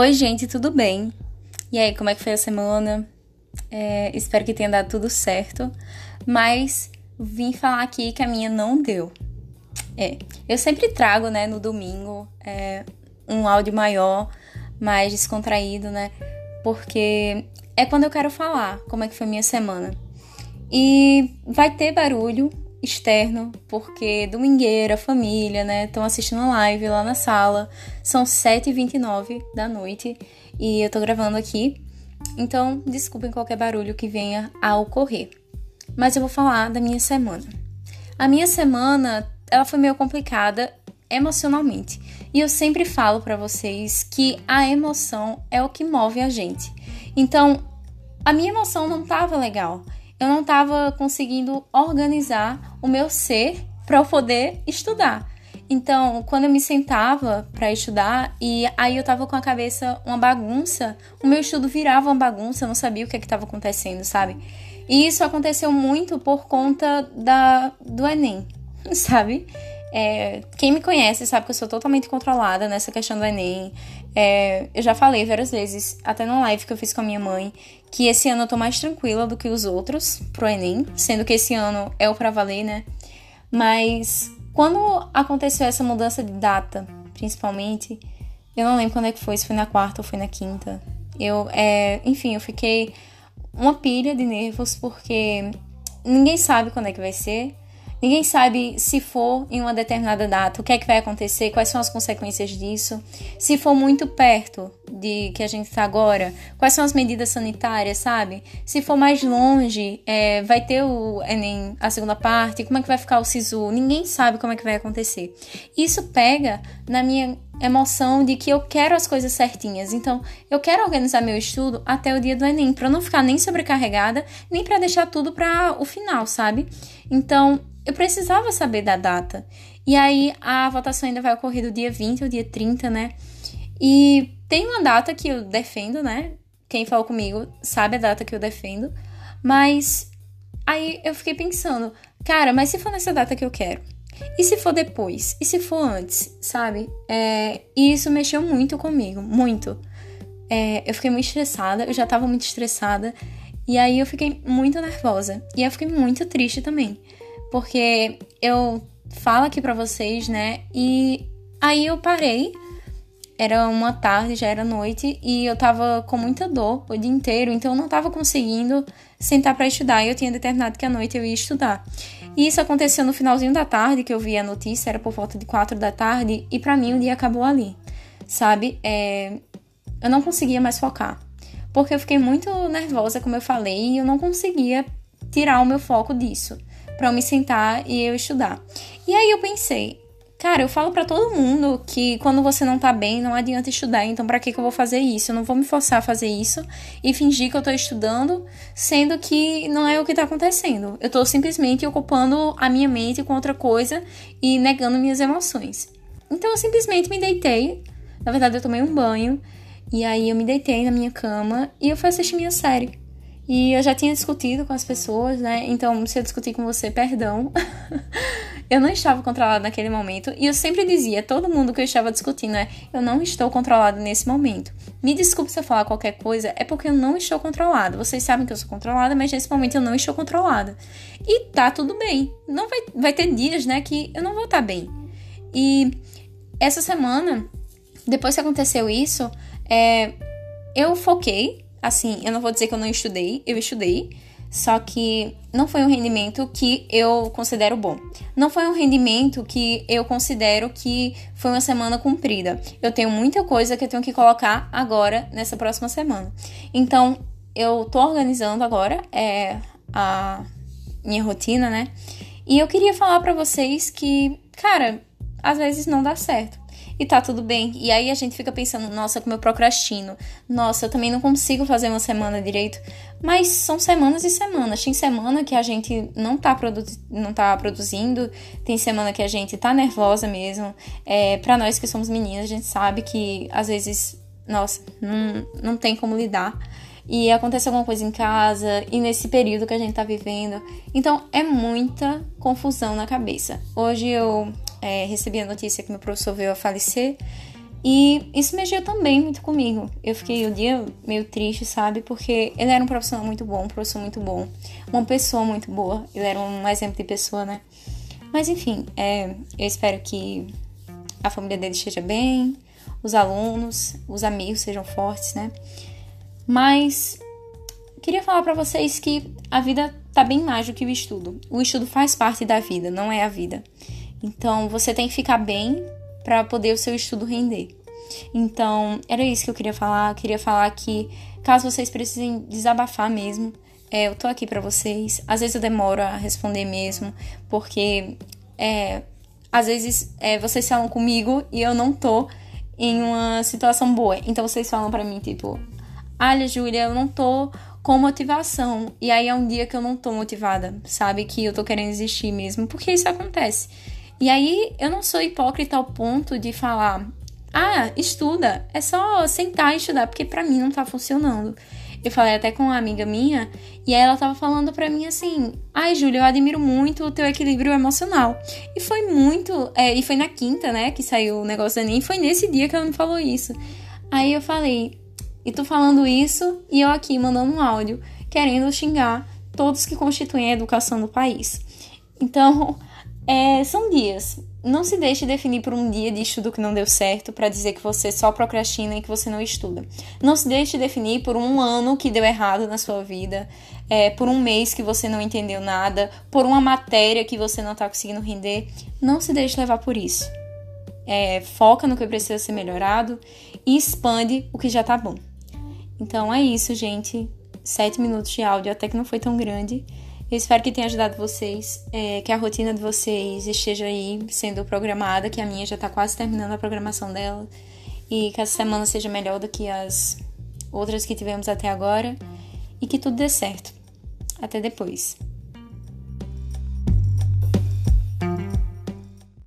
Oi, gente, tudo bem? E aí, como é que foi a semana? É, espero que tenha dado tudo certo, mas vim falar aqui que a minha não deu. É, eu sempre trago, né, no domingo, é, um áudio maior, mais descontraído, né? Porque é quando eu quero falar como é que foi minha semana. E vai ter barulho externo, porque domingueira, família, né, estão assistindo a live lá na sala. São 7h29 da noite e eu tô gravando aqui. Então, desculpem qualquer barulho que venha a ocorrer. Mas eu vou falar da minha semana. A minha semana, ela foi meio complicada emocionalmente. E eu sempre falo para vocês que a emoção é o que move a gente. Então, a minha emoção não tava legal eu não estava conseguindo organizar o meu ser para eu poder estudar. Então, quando eu me sentava para estudar e aí eu tava com a cabeça uma bagunça, o meu estudo virava uma bagunça, eu não sabia o que é estava acontecendo, sabe? E isso aconteceu muito por conta da, do Enem, sabe? É, quem me conhece sabe que eu sou totalmente controlada nessa questão do Enem. É, eu já falei várias vezes, até na live que eu fiz com a minha mãe, que esse ano eu tô mais tranquila do que os outros pro Enem, sendo que esse ano é o pra valer, né? Mas quando aconteceu essa mudança de data, principalmente, eu não lembro quando é que foi, se foi na quarta ou foi na quinta. Eu, é, enfim, eu fiquei uma pilha de nervos porque ninguém sabe quando é que vai ser. Ninguém sabe se for em uma determinada data, o que é que vai acontecer, quais são as consequências disso. Se for muito perto de que a gente está agora, quais são as medidas sanitárias, sabe? Se for mais longe, é, vai ter o Enem, a segunda parte, como é que vai ficar o SISU? Ninguém sabe como é que vai acontecer. Isso pega na minha emoção de que eu quero as coisas certinhas. Então, eu quero organizar meu estudo até o dia do Enem, para não ficar nem sobrecarregada, nem para deixar tudo para o final, sabe? Então, eu precisava saber da data. E aí a votação ainda vai ocorrer do dia 20 ao dia 30, né? E tem uma data que eu defendo, né? Quem falou comigo sabe a data que eu defendo. Mas aí eu fiquei pensando, cara, mas se for nessa data que eu quero? E se for depois? E se for antes? Sabe? É, e isso mexeu muito comigo, muito. É, eu fiquei muito estressada, eu já tava muito estressada. E aí eu fiquei muito nervosa. E eu fiquei muito triste também porque eu falo aqui para vocês, né? E aí eu parei. Era uma tarde, já era noite, e eu tava com muita dor o dia inteiro, então eu não tava conseguindo sentar para estudar. E eu tinha determinado que à noite eu ia estudar. E isso aconteceu no finalzinho da tarde, que eu vi a notícia, era por volta de quatro da tarde, e para mim o dia acabou ali, sabe? É... Eu não conseguia mais focar, porque eu fiquei muito nervosa, como eu falei, e eu não conseguia tirar o meu foco disso para eu me sentar e eu estudar. E aí eu pensei, cara, eu falo para todo mundo que quando você não tá bem, não adianta estudar, então para que que eu vou fazer isso? Eu não vou me forçar a fazer isso e fingir que eu tô estudando, sendo que não é o que tá acontecendo. Eu tô simplesmente ocupando a minha mente com outra coisa e negando minhas emoções. Então eu simplesmente me deitei, na verdade eu tomei um banho e aí eu me deitei na minha cama e eu fui assistir minha série. E eu já tinha discutido com as pessoas, né? Então, se eu discutir com você, perdão. eu não estava controlada naquele momento. E eu sempre dizia, todo mundo que eu estava discutindo é: eu não estou controlada nesse momento. Me desculpe se eu falar qualquer coisa, é porque eu não estou controlada. Vocês sabem que eu sou controlada, mas nesse momento eu não estou controlada. E tá tudo bem. Não vai, vai ter dias, né, que eu não vou estar bem. E essa semana, depois que aconteceu isso, é, eu foquei assim, eu não vou dizer que eu não estudei, eu estudei, só que não foi um rendimento que eu considero bom. Não foi um rendimento que eu considero que foi uma semana cumprida. Eu tenho muita coisa que eu tenho que colocar agora nessa próxima semana. Então, eu tô organizando agora é, a minha rotina, né? E eu queria falar para vocês que, cara, às vezes não dá certo e tá tudo bem. E aí a gente fica pensando, nossa, como eu procrastino. Nossa, eu também não consigo fazer uma semana direito. Mas são semanas e semanas. Tem semana que a gente não tá, produ não tá produzindo, tem semana que a gente tá nervosa mesmo. É, para nós que somos meninas, a gente sabe que às vezes, nossa, não, não tem como lidar e acontece alguma coisa em casa e nesse período que a gente tá vivendo. Então é muita confusão na cabeça. Hoje eu é, recebi a notícia que meu professor veio a falecer E isso mexeu também muito comigo. Eu fiquei o dia meio triste, sabe? Porque ele era um profissional muito bom, um professor muito bom, uma pessoa muito boa. Ele era um exemplo de pessoa, né? Mas enfim, é, eu espero que a família dele esteja bem, os alunos, os amigos sejam fortes, né? Mas queria falar para vocês que a vida tá bem mais do que o estudo. O estudo faz parte da vida, não é a vida. Então você tem que ficar bem para poder o seu estudo render. Então, era isso que eu queria falar. Eu queria falar que, caso vocês precisem desabafar mesmo, é, eu tô aqui para vocês. Às vezes eu demoro a responder mesmo, porque é, às vezes é, vocês falam comigo e eu não tô em uma situação boa. Então vocês falam para mim, tipo, olha, Júlia, eu não tô com motivação. E aí é um dia que eu não tô motivada, sabe? Que eu tô querendo desistir mesmo, porque isso acontece. E aí eu não sou hipócrita ao ponto de falar, ah, estuda, é só sentar e estudar, porque para mim não tá funcionando. Eu falei até com uma amiga minha e ela tava falando para mim assim: "Ai, Júlia, eu admiro muito o teu equilíbrio emocional". E foi muito, é, e foi na quinta, né, que saiu o negócio da NEM, e foi nesse dia que ela me falou isso. Aí eu falei: "E tu falando isso e eu aqui mandando um áudio querendo xingar todos que constituem a educação do país". Então, é, são dias. Não se deixe definir por um dia de estudo que não deu certo para dizer que você só procrastina e que você não estuda. Não se deixe definir por um ano que deu errado na sua vida, é, por um mês que você não entendeu nada, por uma matéria que você não está conseguindo render. Não se deixe levar por isso. É, foca no que precisa ser melhorado e expande o que já tá bom. Então é isso, gente. Sete minutos de áudio até que não foi tão grande. Eu espero que tenha ajudado vocês, é, que a rotina de vocês esteja aí sendo programada, que a minha já está quase terminando a programação dela, e que essa semana seja melhor do que as outras que tivemos até agora, e que tudo dê certo. Até depois.